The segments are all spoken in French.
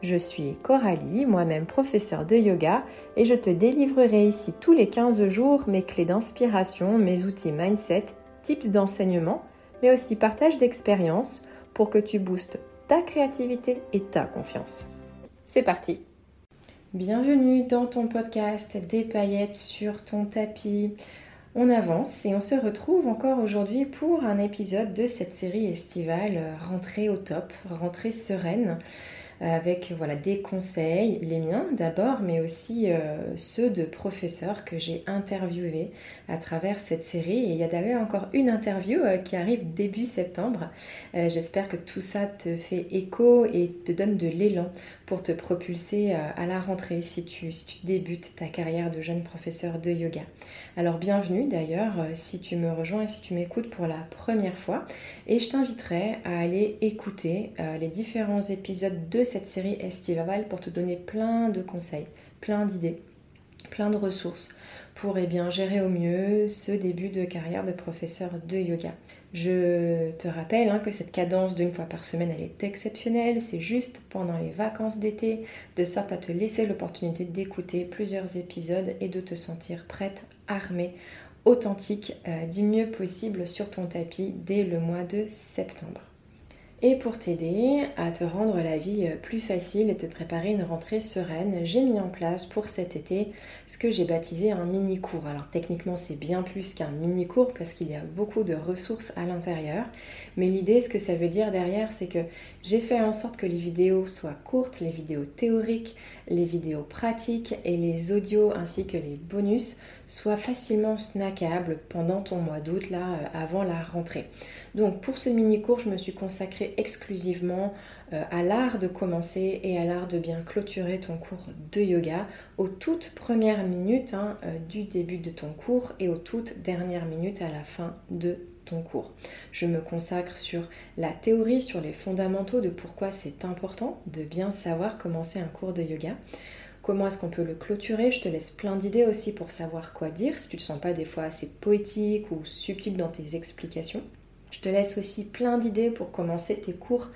Je suis Coralie, moi-même professeure de yoga, et je te délivrerai ici tous les 15 jours mes clés d'inspiration, mes outils mindset, tips d'enseignement, mais aussi partage d'expériences pour que tu boostes ta créativité et ta confiance. C'est parti Bienvenue dans ton podcast Des paillettes sur ton tapis. On avance et on se retrouve encore aujourd'hui pour un épisode de cette série estivale rentrée au top, rentrée sereine avec voilà, des conseils, les miens d'abord, mais aussi euh, ceux de professeurs que j'ai interviewés à travers cette série. Et il y a d'ailleurs encore une interview euh, qui arrive début septembre. Euh, j'espère que tout ça te fait écho et te donne de l'élan pour te propulser à la rentrée si tu, débutes ta carrière de jeune professeur de yoga. Alors bienvenue d'ailleurs si tu me rejoins et si tu m'écoutes pour la première fois. Et je t'inviterai à aller écouter les différents épisodes de cette série estivale pour te donner plein de conseils, plein d'idées, plein de ressources pour eh bien, gérer au mieux ce début de carrière de professeur de yoga. Je te rappelle hein, que cette cadence d'une fois par semaine, elle est exceptionnelle. C'est juste pendant les vacances d'été, de sorte à te laisser l'opportunité d'écouter plusieurs épisodes et de te sentir prête, armée, authentique, euh, du mieux possible sur ton tapis dès le mois de septembre. Et pour t'aider à te rendre la vie euh, plus facile et te préparer une rentrée sereine, j'ai mis en place pour cet été ce que j'ai baptisé un mini cours. Alors techniquement c'est bien plus qu'un mini cours parce qu'il y a beaucoup de ressources à l'intérieur. Mais l'idée, ce que ça veut dire derrière, c'est que j'ai fait en sorte que les vidéos soient courtes, les vidéos théoriques, les vidéos pratiques et les audios ainsi que les bonus soient facilement snackables pendant ton mois d'août là euh, avant la rentrée. Donc pour ce mini cours, je me suis consacrée exclusivement euh, à l'art de commencer et à l'art de bien clôturer ton cours de yoga aux toutes premières minutes hein, euh, du début de ton cours et aux toutes dernières minutes à la fin de ton cours. Je me consacre sur la théorie, sur les fondamentaux de pourquoi c'est important de bien savoir commencer un cours de yoga. Comment est-ce qu'on peut le clôturer Je te laisse plein d'idées aussi pour savoir quoi dire si tu ne te sens pas des fois assez poétique ou subtil dans tes explications. Je te laisse aussi plein d'idées pour commencer tes cours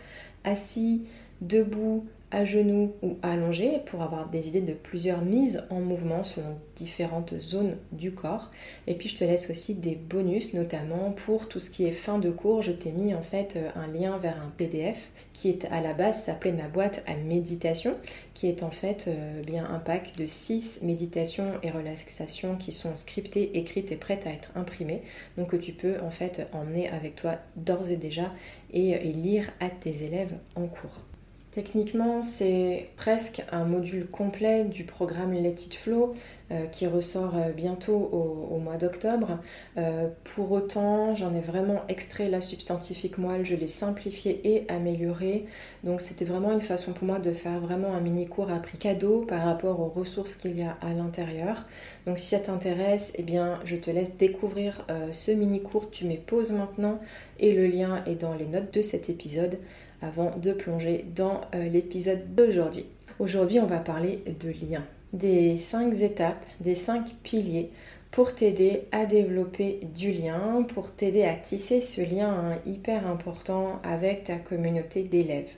assis, debout, à genoux ou allongé pour avoir des idées de plusieurs mises en mouvement selon différentes zones du corps. Et puis je te laisse aussi des bonus, notamment pour tout ce qui est fin de cours. Je t'ai mis en fait euh, un lien vers un PDF qui est à la base s'appelait ma boîte à méditation, qui est en fait euh, bien un pack de 6 méditations et relaxations qui sont scriptées, écrites et prêtes à être imprimées. Donc que tu peux en fait emmener avec toi d'ores et déjà et lire à tes élèves en cours. Techniquement, c'est presque un module complet du programme Let It Flow euh, qui ressort euh, bientôt au, mois d'octobre. Euh, pour autant, j'en ai vraiment extrait la substantifique moelle, je l'ai simplifié et amélioré. Donc c'était vraiment une façon pour moi de faire vraiment un mini cours à prix cadeau par rapport aux ressources qu'il y a à l'intérieur. Donc si ça t'intéresse, eh bien je te laisse découvrir ce mini cours. Tu mets pause maintenant et le lien est dans les notes de cet épisode avant de plonger dans euh, l'épisode d'aujourd'hui. Aujourd'hui, on va parler de liens, des cinq étapes, des cinq piliers pour t'aider à développer du lien, pour t'aider à tisser ce lien hein, hyper important avec ta communauté d'élèves,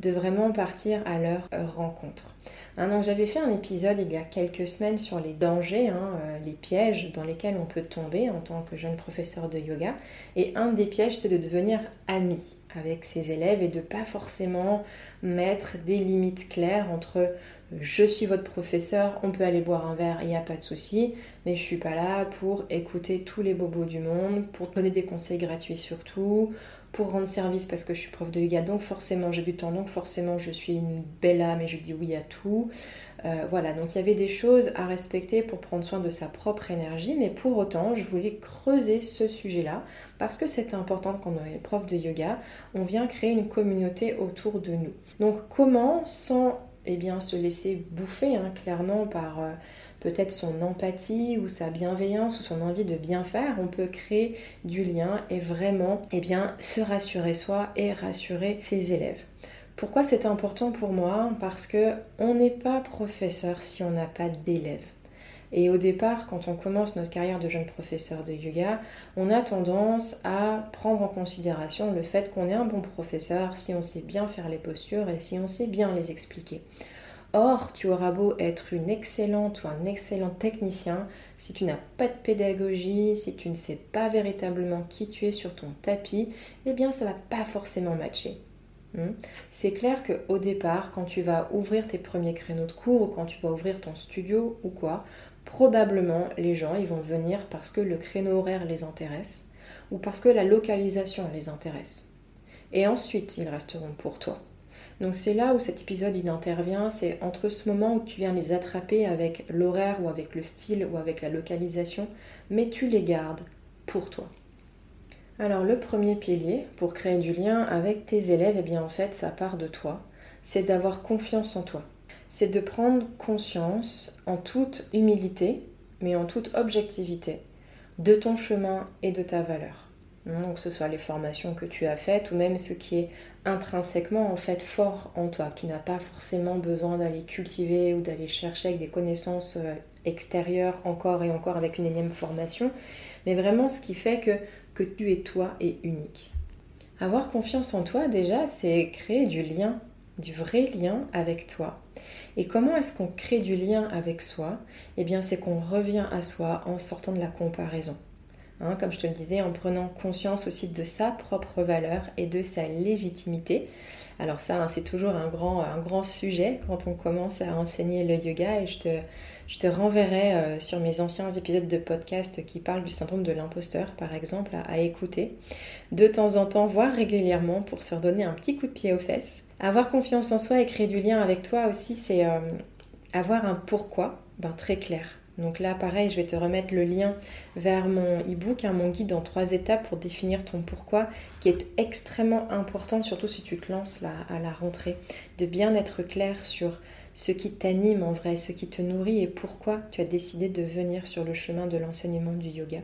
de vraiment partir à leur rencontre. Hein, j'avais fait un épisode il y a quelques semaines sur les dangers, hein, euh, les pièges dans lesquels on peut tomber en tant que jeune professeur de yoga. Et un des pièges, c'est de devenir ami avec ses élèves et de pas forcément mettre des limites claires entre je suis votre professeur, on peut aller boire un verre, il n'y a pas de souci, mais je suis pas là pour écouter tous les bobos du monde, pour donner des conseils gratuits surtout, pour rendre service parce que je suis prof de yoga, donc forcément j'ai du temps, donc forcément je suis une belle âme et je dis oui à tout. Euh, voilà, donc il y avait des choses à respecter pour prendre soin de sa propre énergie, mais pour autant je voulais creuser ce sujet-là parce que c'est important quand on est prof de yoga, on vient créer une communauté autour de nous. Donc comment, sans eh bien, se laisser bouffer hein, clairement par euh, peut-être son empathie ou sa bienveillance ou son envie de bien faire, on peut créer du lien et vraiment eh bien, se rassurer soi et rassurer ses élèves. Pourquoi c'est important pour moi? Parce que on n'est pas professeur si on n'a pas d'élèves. Et au départ, quand on commence notre carrière de jeune professeur de yoga, on a tendance à prendre en considération le fait qu'on est un bon professeur si on sait bien faire les postures et si on sait bien les expliquer. Or, tu auras beau être une excellente ou un excellent technicien, si tu n'as pas de pédagogie, si tu ne sais pas véritablement qui tu es sur ton tapis, eh bien ça va pas forcément matcher. Hmm? C'est clair qu'au départ, quand tu vas ouvrir tes premiers créneaux de cours ou quand tu vas ouvrir ton studio ou quoi, probablement les gens ils vont venir parce que le créneau horaire les intéresse ou parce que la localisation les intéresse. Et ensuite, ils resteront pour toi. Donc c'est là où cet épisode il intervient, c'est entre ce moment où tu viens les attraper avec l'horaire ou avec le style ou avec la localisation, mais tu les gardes pour toi. Alors le premier pilier pour créer du lien avec tes élèves, eh bien en fait ça part de toi, c'est d'avoir confiance en toi c'est de prendre conscience en toute humilité, mais en toute objectivité, de ton chemin et de ta valeur. Donc que ce soit les formations que tu as faites ou même ce qui est intrinsèquement en fait fort en toi. Tu n'as pas forcément besoin d'aller cultiver ou d'aller chercher avec des connaissances euh, extérieures encore et encore avec une énième formation, mais vraiment ce qui fait que, que tu es toi et unique. Avoir confiance en toi déjà, c'est créer du lien, du vrai lien avec toi et comment est-ce qu'on crée du lien avec soi? Eh bien, c'est qu'on revient à soi en sortant de la comparaison. Hein, comme je te le disais, en prenant conscience aussi de sa propre valeur et de sa légitimité. Alors ça, hein, c'est toujours un grand, un grand sujet quand on commence à enseigner le yoga et je te, je te renverrai euh, sur mes anciens épisodes de podcast qui parlent du syndrome de l'imposteur, par exemple, à, écouter de temps en temps, voire régulièrement, pour se redonner un petit coup de pied aux fesses. Avoir confiance en soi et créer du lien avec toi aussi, c'est euh, avoir un pourquoi ben, très clair. Donc là, pareil, je vais te remettre le lien vers mon e-book, hein, mon guide en trois étapes pour définir ton pourquoi, qui est extrêmement important, surtout si tu te lances à la rentrée, de bien être clair sur ce qui t'anime en vrai, ce qui te nourrit et pourquoi tu as décidé de venir sur le chemin de l'enseignement du yoga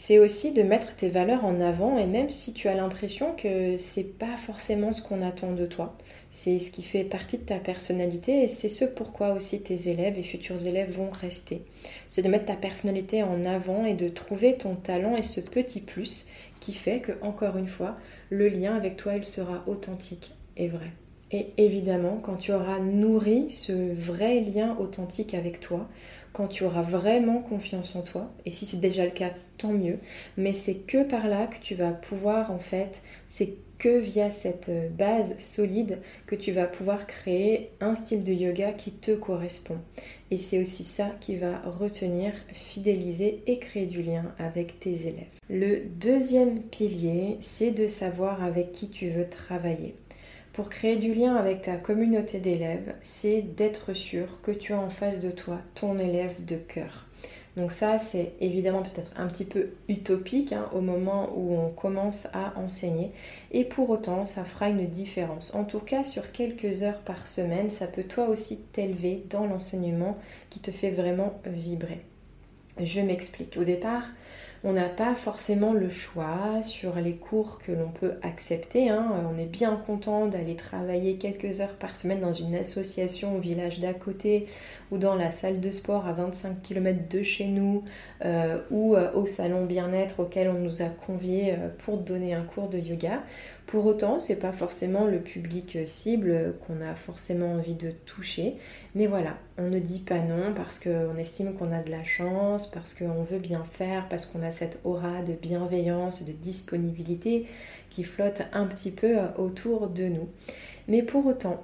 c'est aussi de mettre tes valeurs en avant et même si tu as l'impression que c'est pas forcément ce qu'on attend de toi, c'est ce qui fait partie de ta personnalité et c'est ce pourquoi aussi tes élèves et futurs élèves vont rester. C'est de mettre ta personnalité en avant et de trouver ton talent et ce petit plus qui fait que encore une fois, le lien avec toi il sera authentique et vrai. Et évidemment, quand tu auras nourri ce vrai lien authentique avec toi, quand tu auras vraiment confiance en toi, et si c'est déjà le cas, tant mieux, mais c'est que par là que tu vas pouvoir en fait, c'est que via cette base solide que tu vas pouvoir créer un style de yoga qui te correspond. Et c'est aussi ça qui va retenir, fidéliser et créer du lien avec tes élèves. Le deuxième pilier, c'est de savoir avec qui tu veux travailler pour créer du lien avec ta communauté d'élèves, c'est d'être sûr que tu as en face de toi ton élève de cœur. Donc ça, c'est évidemment peut-être un petit peu utopique hein, au moment où on commence à enseigner. Et pour autant, ça fera une différence. En tout cas, sur quelques heures par semaine, ça peut toi aussi t'élever dans l'enseignement qui te fait vraiment vibrer. Je m'explique. Au départ, on n'a pas forcément le choix sur les cours que l'on peut accepter. Hein. On est bien content d'aller travailler quelques heures par semaine dans une association au village d'à côté ou dans la salle de sport à 25 km de chez nous euh, ou euh, au salon bien-être auquel on nous a conviés euh, pour donner un cours de yoga. Pour autant, c'est pas forcément le public cible qu'on a forcément envie de toucher, mais voilà, on ne dit pas non parce qu'on estime qu'on a de la chance, parce qu'on veut bien faire, parce qu'on a cette aura de bienveillance, de disponibilité qui flotte un petit peu autour de nous. Mais pour autant,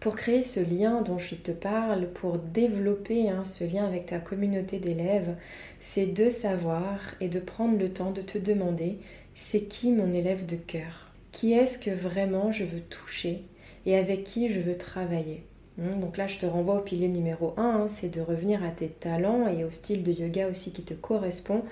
pour créer ce lien dont je te parle, pour développer hein, ce lien avec ta communauté d'élèves, c'est de savoir et de prendre le temps de te demander c'est qui mon élève de cœur? Qui est-ce que vraiment je veux toucher et avec qui je veux travailler hein, donc là, je te renvoie au pilier numéro 1, hein, c'est de revenir à tes talents et au style de yoga aussi qui te correspond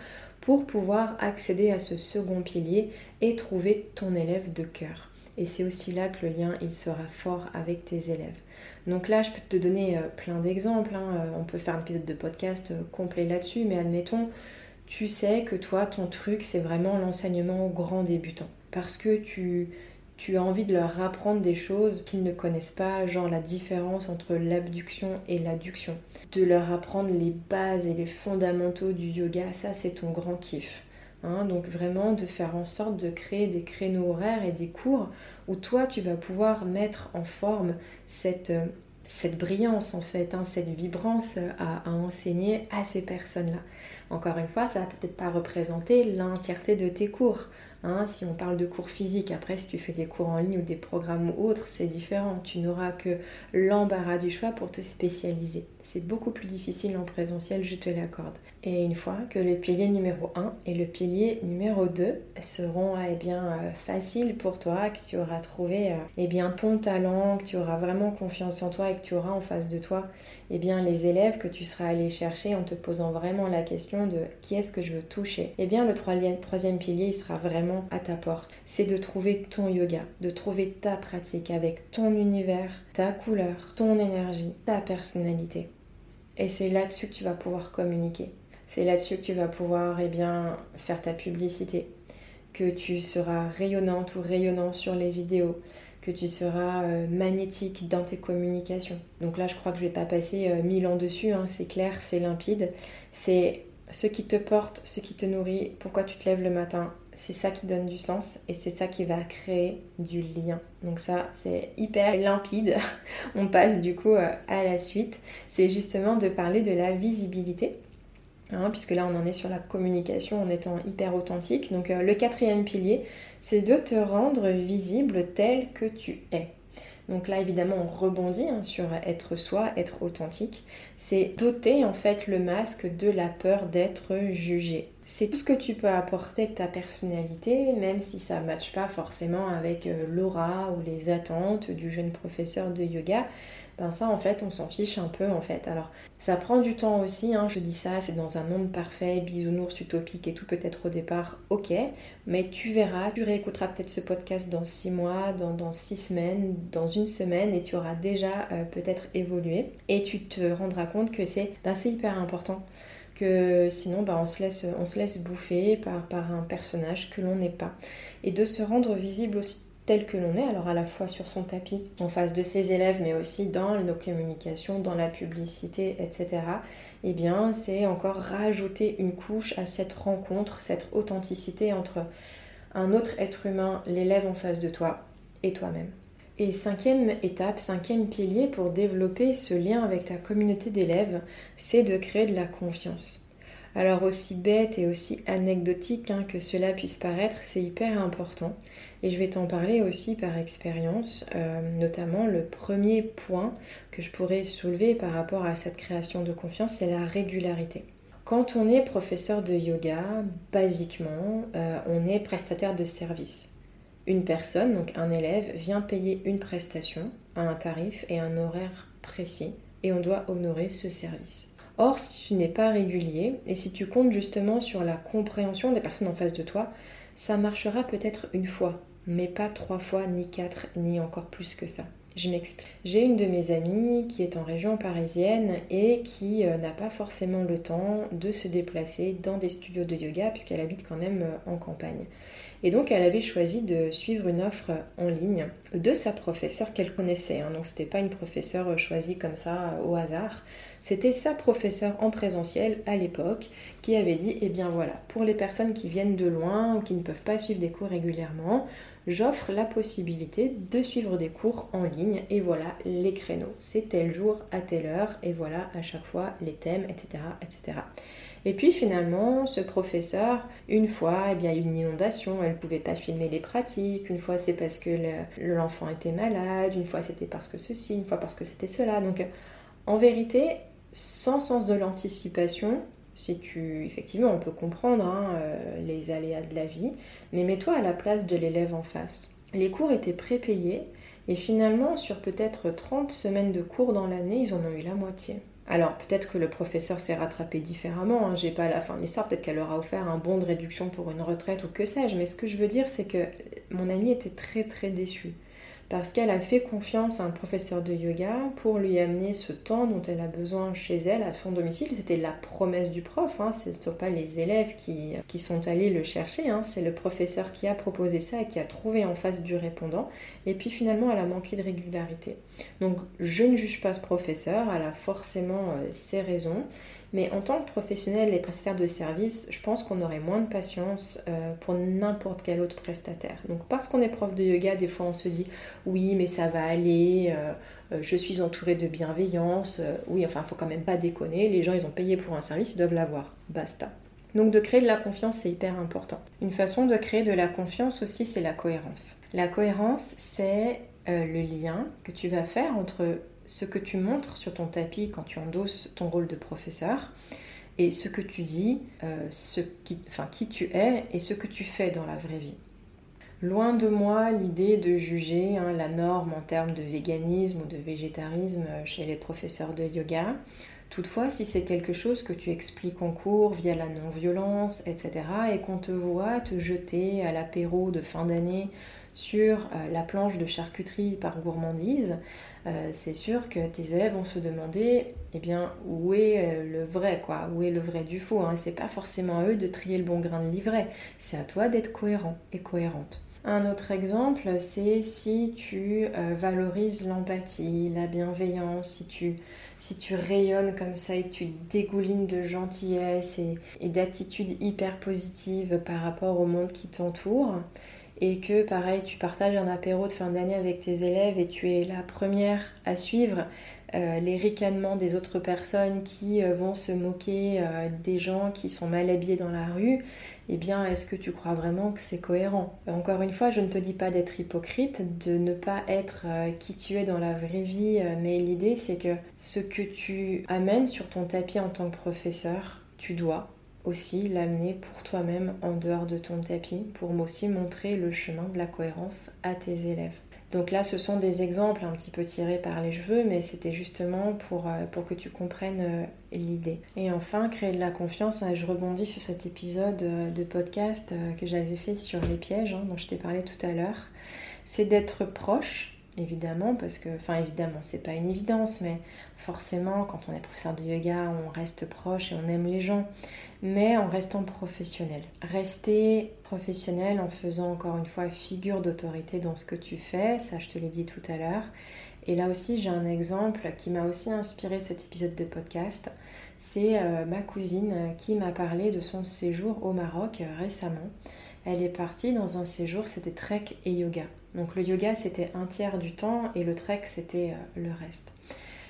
pour pouvoir accéder à ce second pilier et trouver ton élève de cœur. Et c'est aussi là que le lien, il sera fort avec tes élèves. Donc là, je peux te donner euh, plein d'exemples. Hein. On peut faire un épisode de podcast complet là-dessus, mais admettons, tu sais que toi, ton truc, c'est vraiment l'enseignement aux grands débutants. Parce que tu, as envie de leur apprendre des choses qu'ils ne connaissent pas, genre la différence entre l'abduction et l'adduction. De leur apprendre les bases et les fondamentaux du yoga, ça c'est ton grand kiff. Hein. donc vraiment de faire en sorte de créer des créneaux horaires et des cours où toi tu vas pouvoir mettre en forme cette, euh, cette brillance en fait, hein, cette vibrance à, à enseigner à ces personnes-là. Encore une fois, ça va peut-être pas représenter l'entièreté de tes cours. Hein, si on parle de cours physiques, après si tu fais des cours en ligne ou des programmes ou autres, c'est différent. Tu n'auras que l'embarras du choix pour te spécialiser. C'est beaucoup plus difficile en présentiel, je te l'accorde. Et une fois que le pilier numéro 1 et le pilier numéro 2 seront eh bien, euh, faciles pour toi, que tu auras trouvé euh, eh bien, ton talent, que tu auras vraiment confiance en toi et que tu auras en face de toi eh bien, les élèves que tu seras allé chercher en te posant vraiment la question de qui est-ce que je veux toucher, eh bien le troisième pilier il sera vraiment à ta porte. C'est de trouver ton yoga, de trouver ta pratique avec ton univers, ta couleur, ton énergie, ta personnalité. Et c'est là-dessus que tu vas pouvoir communiquer. C'est là-dessus que tu vas pouvoir eh bien, faire ta publicité, que tu seras rayonnante ou rayonnant sur les vidéos, que tu seras euh, magnétique dans tes communications. Donc là, je crois que je vais pas passer euh, mille ans dessus, hein. c'est clair, c'est limpide. C'est ce qui te porte, ce qui te nourrit, pourquoi tu te lèves le matin, c'est ça qui donne du sens et c'est ça qui va créer du lien. Donc ça, c'est hyper limpide. On passe du coup euh, à la suite. C'est justement de parler de la visibilité. Hein, puisque là on en est sur la communication en étant hyper authentique. Donc euh, le quatrième pilier, c'est de te rendre visible tel que tu es. Donc là évidemment on rebondit hein, sur être soi, être authentique. C'est doter en fait le masque de la peur d'être jugé. C'est tout ce que tu peux apporter de ta personnalité, même si ça ne matche pas forcément avec euh, l'aura ou les attentes du jeune professeur de yoga ben ça en fait on s'en fiche un peu en fait. Alors ça prend du temps aussi, hein. je dis ça, c'est dans un monde parfait, bisounours utopique et tout peut-être au départ, ok, mais tu verras, tu réécouteras peut-être ce podcast dans six mois, dans, dans six semaines, dans une semaine et tu auras déjà euh, peut-être évolué et tu te rendras compte que c'est ben, hyper important sinon on, se laisse, on se laisse bouffer par, par un personnage que l'on n'est pas. Et de se rendre visible aussi tel que l'on est, alors à la fois sur son tapis, en face de ses élèves, mais aussi dans nos communications, dans la publicité, etc., eh bien, c'est encore rajouter une couche à cette rencontre, cette authenticité entre un autre être humain, l'élève en face de toi, et toi-même. Et cinquième étape, cinquième pilier pour développer ce lien avec ta communauté d'élèves, c'est de créer de la confiance. Alors aussi bête et aussi anecdotique hein, que cela puisse paraître, c'est hyper important. Et je vais t'en parler aussi par expérience, euh, notamment le premier point que je pourrais soulever par rapport à cette création de confiance, c'est la régularité. Quand on est professeur de yoga, basiquement, euh, on est prestataire de service. Une personne, donc un élève, vient payer une prestation à un tarif et un horaire précis et on doit honorer ce service. Or, si tu n'es pas régulier et si tu comptes justement sur la compréhension des personnes en face de toi, ça marchera peut-être une fois, mais pas trois fois, ni quatre, ni encore plus que ça. Je m'explique. J'ai une de mes amies qui est en région parisienne et qui euh, n'a pas forcément le temps de se déplacer dans des studios de yoga puisqu'elle habite quand même euh, en campagne. Et donc elle avait choisi de suivre une offre en ligne de sa professeure qu'elle connaissait. Hein. Donc c'était pas une professeure choisie comme ça au hasard. C'était sa professeure en présentiel à l'époque qui avait dit Eh bien voilà, pour les personnes qui viennent de loin ou qui ne peuvent pas suivre des cours régulièrement, j'offre la possibilité de suivre des cours en ligne et voilà les créneaux. C'est tel jour à telle heure et voilà à chaque fois les thèmes, etc. etc. Et puis finalement, ce professeur, une fois, eh bien, une inondation, elle ne pouvait pas filmer les pratiques, une fois c'est parce que l'enfant était malade, une fois c'était parce que ceci, une fois parce que c'était cela. Donc en vérité, sans sens de l'anticipation, si tu effectivement on peut comprendre hein, euh, les aléas de la vie, mais mets-toi à la place de l'élève en face. Les cours étaient prépayés et finalement sur peut-être 30 semaines de cours dans l'année, ils en ont eu la moitié. Alors peut-être que le professeur s'est rattrapé différemment, hein, j'ai pas la fin de l'histoire, peut-être qu'elle leur a offert un bon de réduction pour une retraite ou que sais-je, mais ce que je veux dire c'est que mon ami était très très déçu parce qu'elle a fait confiance à un professeur de yoga pour lui amener ce temps dont elle a besoin chez elle, à son domicile. C'était la promesse du prof, hein. ce ne sont pas les élèves qui, qui sont allés le chercher, hein. c'est le professeur qui a proposé ça et qui a trouvé en face du répondant. Et puis finalement, elle a manqué de régularité. Donc je ne juge pas ce professeur, elle a forcément euh, ses raisons. Mais en tant que professionnel et prestataire de service, je pense qu'on aurait moins de patience euh, pour n'importe quel autre prestataire. Donc parce qu'on est prof de yoga, des fois on se dit oui mais ça va aller, euh, euh, je suis entourée de bienveillance, oui enfin il faut quand même pas déconner, les gens ils ont payé pour un service, ils doivent l'avoir, basta. Donc de créer de la confiance, c'est hyper important. Une façon de créer de la confiance aussi, c'est la cohérence. La cohérence, c'est le lien que tu vas faire entre ce que tu montres sur ton tapis quand tu endosses ton rôle de professeur et ce que tu dis, euh, ce qui, enfin, qui tu es et ce que tu fais dans la vraie vie. Loin de moi l'idée de juger hein, la norme en termes de véganisme ou de végétarisme chez les professeurs de yoga. Toutefois, si c'est quelque chose que tu expliques en cours via la non-violence, etc., et qu'on te voit te jeter à l'apéro de fin d'année sur euh, la planche de charcuterie par gourmandise, euh, c'est sûr que tes élèves vont se demander eh bien, où est euh, le vrai, quoi, où est le vrai du faux. Hein. C'est pas forcément à eux de trier le bon grain de livret, c'est à toi d'être cohérent et cohérente. Un autre exemple, c'est si tu valorises l'empathie, la bienveillance, si tu, si tu rayonnes comme ça et que tu dégoulines de gentillesse et, et d'attitude hyper positive par rapport au monde qui t'entoure, et que pareil tu partages un apéro de fin d'année avec tes élèves et tu es la première à suivre euh, les ricanements des autres personnes qui euh, vont se moquer euh, des gens qui sont mal habillés dans la rue, eh bien est-ce que tu crois vraiment que c'est cohérent? Encore une fois, je ne te dis pas d'être hypocrite, de ne pas être qui tu es dans la vraie vie, mais l'idée c'est que ce que tu amènes sur ton tapis en tant que professeur, tu dois aussi l'amener pour toi-même en dehors de ton tapis pour aussi montrer le chemin de la cohérence à tes élèves. Donc là, ce sont des exemples un petit peu tirés par les cheveux, mais c'était justement pour, euh, pour que tu comprennes euh, l'idée. Et enfin, créer de la confiance. Hein, je rebondis sur cet épisode euh, de podcast que j'avais fait sur les pièges, hein, dont je t'ai parlé tout à l'heure. C'est d'être proche, évidemment, parce que, enfin évidemment, c'est pas une évidence, mais forcément, quand on est professeur de yoga, on reste proche et on aime les gens mais en restant professionnel. Rester professionnel en faisant encore une fois figure d'autorité dans ce que tu fais, ça je te l'ai dit tout à l'heure. Et là aussi j'ai un exemple qui m'a aussi inspiré cet épisode de podcast. C'est euh, ma cousine qui m'a parlé de son séjour au Maroc euh, récemment. Elle est partie dans un séjour, c'était trek et yoga. Donc le yoga c'était un tiers du temps et le trek c'était euh, le reste.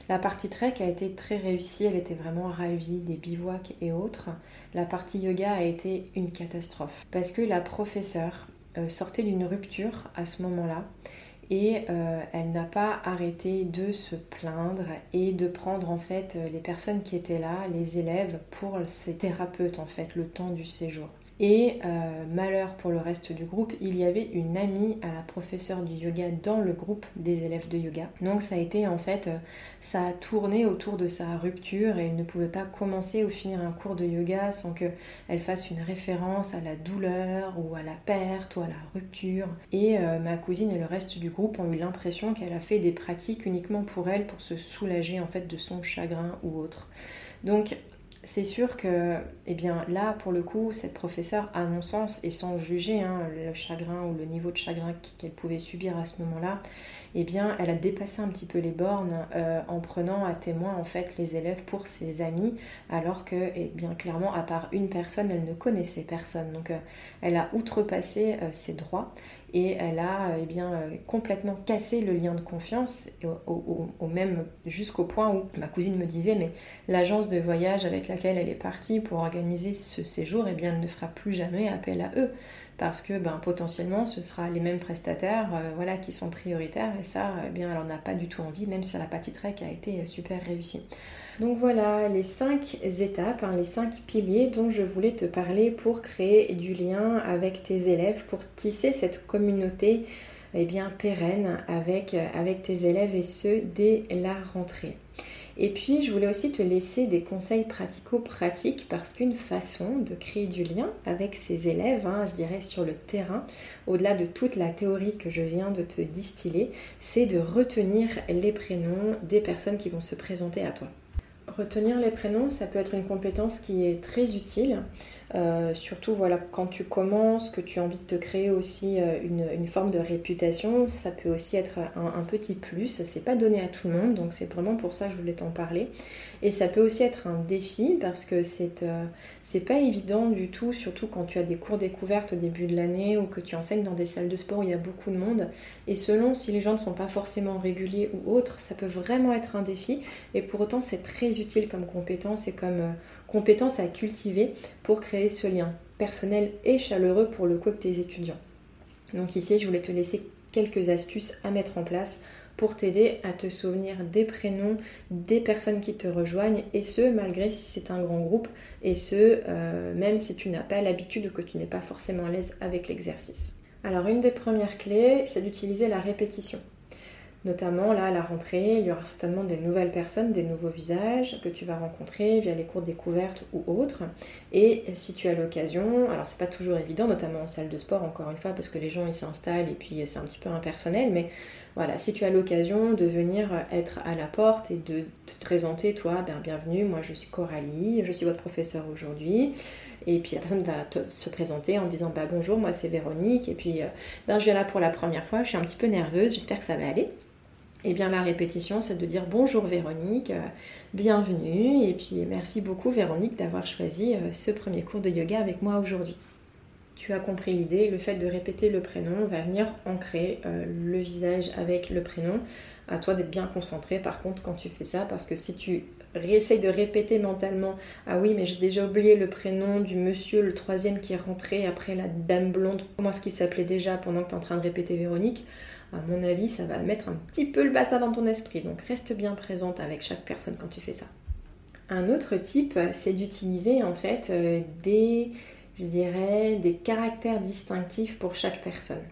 La partie trek a été très réussie, elle était vraiment ravie des bivouacs et autres. La partie yoga a été une catastrophe parce que la professeure euh, sortait d'une rupture à ce moment-là et euh, elle n'a pas arrêté de se plaindre et de prendre en fait les personnes qui étaient là, les élèves, pour ses thérapeutes en fait le temps du séjour. Et euh, malheur pour le reste du groupe, il y avait une amie à la professeure du yoga dans le groupe des élèves de yoga. Donc ça a été en fait, euh, ça a tourné autour de sa rupture et elle ne pouvait pas commencer ou finir un cours de yoga sans qu'elle fasse une référence à la douleur ou à la perte ou à la rupture. Et euh, ma cousine et le reste du groupe ont eu l'impression qu'elle a fait des pratiques uniquement pour elle, pour se soulager en fait de son chagrin ou autre. Donc c'est sûr que, eh là, pour le coup, cette professeure, à mon sens, et sans juger hein, le chagrin ou le niveau de chagrin qu'elle pouvait subir à ce moment-là, eh bien, elle a dépassé un petit peu les bornes euh, en prenant à témoin, en fait, les élèves pour ses amis, alors que, eh bien, clairement, à part une personne, elle ne connaissait personne. Donc, euh, elle a outrepassé euh, ses droits et elle a eh bien, complètement cassé le lien de confiance au, même jusqu'au point où ma cousine me disait mais l'agence de voyage avec laquelle elle est partie pour organiser ce séjour eh bien elle ne fera plus jamais appel à eux parce que ben, potentiellement ce sera les mêmes prestataires euh, voilà, qui sont prioritaires et ça eh bien elle n'en a pas du tout envie même si la trek a été super réussie. Donc voilà les cinq étapes, hein, les cinq piliers dont je voulais te parler pour créer du lien avec tes élèves, pour tisser cette communauté eh bien, pérenne avec, avec tes élèves et ce dès la rentrée. Et puis, je voulais aussi te laisser des conseils pratico-pratiques parce qu'une façon de créer du lien avec ses élèves, hein, je dirais sur le terrain, au-delà de toute la théorie que je viens de te distiller, c'est de retenir les prénoms des personnes qui vont se présenter à toi. Retenir les prénoms, ça peut être une compétence qui est très utile euh, surtout voilà, quand tu commences, que tu as envie de te créer aussi euh, une, forme de réputation, ça peut aussi être un, petit plus. C'est pas donné à tout le monde, donc c'est vraiment pour ça que je voulais t'en parler. Et ça peut aussi être un défi parce que c'est euh, pas évident du tout, surtout quand tu as des cours découvertes au début de l'année ou que tu enseignes dans des salles de sport où il y a beaucoup de monde. Et selon si les gens ne sont pas forcément réguliers ou autres, ça peut vraiment être un défi. Et pour autant, c'est très utile comme compétence et comme compétences à cultiver pour créer ce lien personnel et chaleureux pour le coup avec tes étudiants. Donc ici, je voulais te laisser quelques astuces à mettre en place pour t'aider à te souvenir des prénoms des personnes qui te rejoignent et ce malgré si c'est un grand groupe et ce euh, même si tu n'as pas l'habitude ou que tu n'es pas forcément à l'aise avec l'exercice. Alors une des premières clés c'est d'utiliser la répétition. Notamment là à la rentrée, il y aura certainement des nouvelles personnes, des nouveaux visages que tu vas rencontrer via les cours découvertes ou autres. Et si tu as l'occasion, alors c'est pas toujours évident, notamment en salle de sport encore une fois, parce que les gens ils s'installent et puis c'est un petit peu impersonnel, mais voilà, si tu as l'occasion de venir être à la porte et de te présenter, toi, ben, bienvenue, moi je suis Coralie, je suis votre professeur aujourd'hui. Et puis la personne va se présenter en disant bah, bonjour, moi c'est Véronique, et puis euh, ben, je viens là pour la première fois, je suis un petit peu nerveuse, j'espère que ça va aller. Eh bien la répétition, c'est de dire bonjour Véronique, euh, bienvenue, et puis merci beaucoup Véronique d'avoir choisi euh, ce premier cours de yoga avec moi aujourd'hui. Tu as compris l'idée, le fait de répéter le prénom va venir ancrer euh, le visage avec le prénom. À toi d'être bien concentré par contre quand tu fais ça, parce que si tu réessayes de répéter mentalement Ah oui, mais j'ai déjà oublié le prénom du monsieur, le troisième qui est rentré après la dame blonde, comment est-ce qu'il s'appelait déjà pendant que tu es en train de répéter Véronique à mon avis, ça va mettre un petit peu le bassin dans ton esprit. Donc reste bien présente avec chaque personne quand tu fais ça. Un autre type, c'est d'utiliser en fait euh, des, je dirais, des caractères distinctifs pour chaque personne.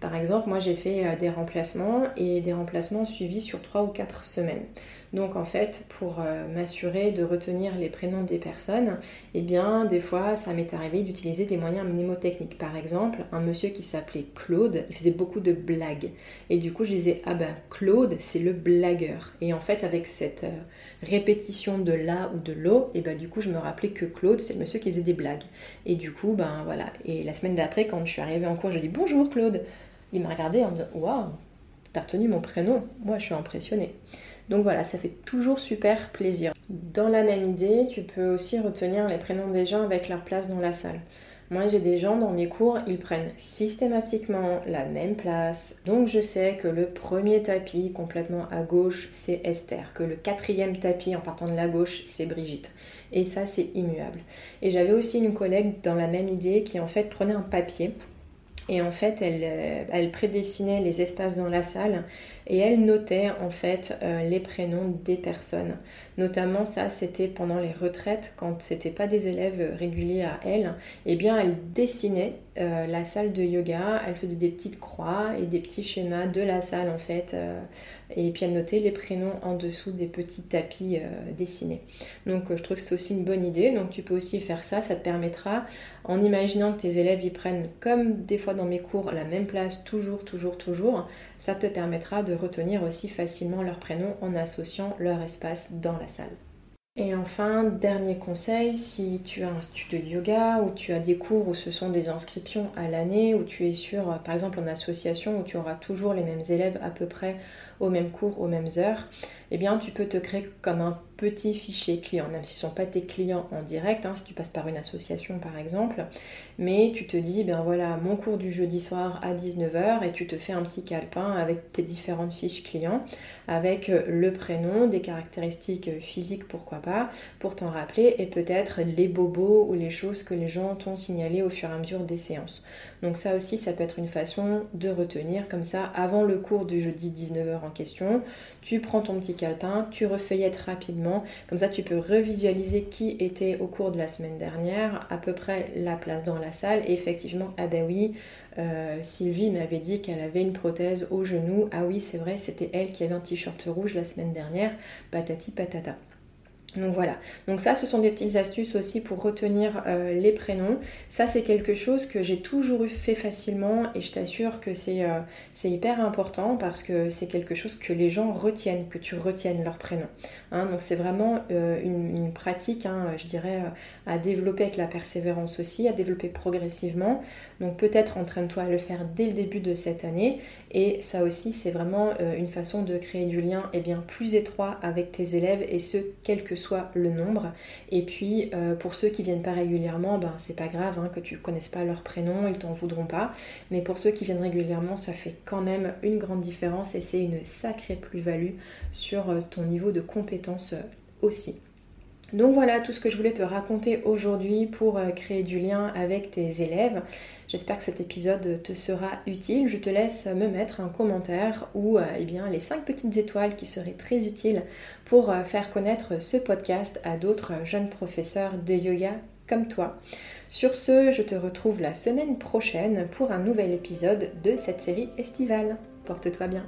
Par exemple, moi j'ai fait euh, des remplacements et des remplacements suivis sur 3 ou 4 semaines. Donc en fait, pour euh, m'assurer de retenir les prénoms des personnes, eh bien des fois ça m'est arrivé d'utiliser des moyens mnémotechniques. Par exemple, un monsieur qui s'appelait Claude, il faisait beaucoup de blagues. Et du coup je disais ah ben Claude c'est le blagueur. Et en fait avec cette euh, répétition de la ou de l'eau, et ben du coup je me rappelais que Claude c'est le monsieur qui faisait des blagues. Et du coup ben voilà. Et la semaine d'après quand je suis arrivée en cours, je dis bonjour Claude. Il m'a regardé en me disant waouh, t'as retenu mon prénom. Moi je suis impressionnée. Donc voilà, ça fait toujours super plaisir. Dans la même idée, tu peux aussi retenir les prénoms des gens avec leur place dans la salle. Moi, j'ai des gens dans mes cours, ils prennent systématiquement la même place. Donc, je sais que le premier tapis complètement à gauche, c'est Esther. Que le quatrième tapis en partant de la gauche, c'est Brigitte. Et ça, c'est immuable. Et j'avais aussi une collègue dans la même idée qui, en fait, prenait un papier et en fait, elle, euh, elle prédessinait les espaces dans la salle et elle notait en fait euh, les prénoms des personnes. Notamment ça, c'était pendant les retraites, quand c'était pas des élèves réguliers à elle, et eh bien elle dessinait euh, la salle de yoga, elle faisait des petites croix et des petits schémas de la salle en fait, euh, et puis elle notait les prénoms en dessous des petits tapis dessinés. Donc je trouve que c'est aussi une bonne idée, donc tu peux aussi faire ça, ça te permettra, en imaginant que tes élèves y prennent comme des fois dans mes cours la même place, toujours, toujours, toujours, ça te permettra de retenir aussi facilement leur prénom en associant leur espace dans la salle. Et enfin, dernier conseil, si tu as un studio de yoga ou tu as des cours où ce sont des inscriptions à l'année, où tu es sur, par exemple en association, où tu auras toujours les mêmes élèves à peu près aux mêmes cours, aux mêmes heures, eh bien tu peux te créer comme un petit fichier client, même si ce ne sont pas tes clients en direct, hein, si tu passes par une association par exemple, mais tu te dis, ben voilà, mon cours du jeudi soir à 19h et tu te fais un petit calepin avec tes différentes fiches clients, avec euh, le prénom, des caractéristiques euh, physiques pourquoi pas, pour t'en rappeler, et peut-être les bobos ou les choses que les gens t'ont signalées au fur et à mesure des séances. Donc ça aussi, ça peut être une façon de retenir comme ça, avant le cours du jeudi 19h en question, tu prends ton petit calepin, tu refeuillettes rapidement. Comme ça, tu peux revisualiser qui était au cours de la semaine dernière, à peu près la place dans la salle. Et effectivement, ah ben oui, euh, Sylvie m'avait dit qu'elle avait une prothèse au genou. Ah oui, c'est vrai, c'était elle qui avait un t-shirt rouge la semaine dernière. Patati patata. Donc voilà, donc ça ce sont des petites astuces aussi pour retenir euh, les prénoms. Ça c'est quelque chose que j'ai toujours fait facilement et je t'assure que c'est euh, hyper important parce que c'est quelque chose que les gens retiennent, que tu retiennes leur prénom. Hein. donc c'est vraiment euh, une, pratique, hein, je dirais, à développer avec la persévérance aussi, à développer progressivement. Donc peut-être entraîne-toi à le faire dès le début de cette année et ça aussi c'est vraiment une façon de créer du lien eh bien, plus étroit avec tes élèves et ce quel que soit le nombre. Et puis euh, pour ceux qui viennent pas régulièrement, ben c'est pas grave hein, que tu connaisses pas leur prénom, ils t'en voudront pas. Mais pour ceux qui viennent régulièrement, ça fait quand même une grande différence et c'est une sacrée plus-value sur euh, ton niveau de compétence euh, aussi. Donc voilà tout ce que je voulais te raconter aujourd'hui pour créer du lien avec tes élèves. J'espère que cet épisode te sera utile. Je te laisse me mettre un commentaire ou eh bien, les 5 petites étoiles qui seraient très utiles pour euh, faire connaître ce podcast à d'autres jeunes professeurs de yoga comme toi. Sur ce, je te retrouve la semaine prochaine pour un nouvel épisode de cette série estivale. Porte-toi bien.